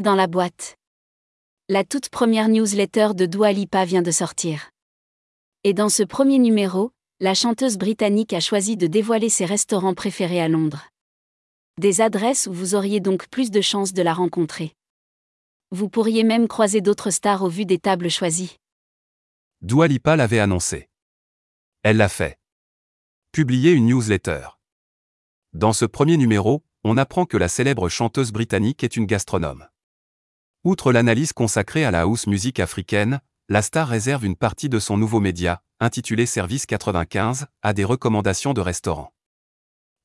Dans la boîte. La toute première newsletter de Dua Lipa vient de sortir. Et dans ce premier numéro, la chanteuse britannique a choisi de dévoiler ses restaurants préférés à Londres. Des adresses où vous auriez donc plus de chances de la rencontrer. Vous pourriez même croiser d'autres stars au vu des tables choisies. Dua Lipa l'avait annoncé. Elle l'a fait. Publier une newsletter. Dans ce premier numéro, on apprend que la célèbre chanteuse britannique est une gastronome. Outre l'analyse consacrée à la house musique africaine, la star réserve une partie de son nouveau média, intitulé Service 95, à des recommandations de restaurants.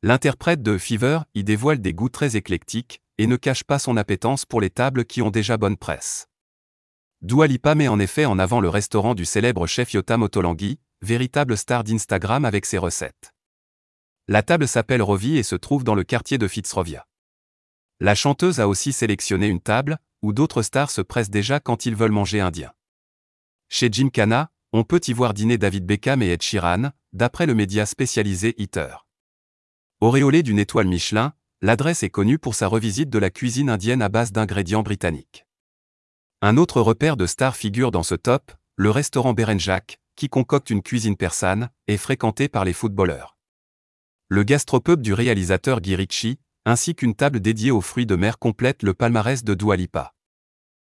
L'interprète de Fever y dévoile des goûts très éclectiques et ne cache pas son appétence pour les tables qui ont déjà bonne presse. Dua Lipa met en effet en avant le restaurant du célèbre chef Yotam Ottolenghi, véritable star d'Instagram avec ses recettes. La table s'appelle Rovi et se trouve dans le quartier de Fitzrovia. La chanteuse a aussi sélectionné une table, où d'autres stars se pressent déjà quand ils veulent manger indien. Chez Gymkhana, on peut y voir dîner David Beckham et Ed Sheeran, d'après le média spécialisé Eater. Auréolé d'une étoile Michelin, l'adresse est connue pour sa revisite de la cuisine indienne à base d'ingrédients britanniques. Un autre repère de star figure dans ce top, le restaurant Berenjak, qui concocte une cuisine persane, est fréquenté par les footballeurs. Le gastropub du réalisateur Guy Ritchie, ainsi qu'une table dédiée aux fruits de mer complète le palmarès de Dua Lipa.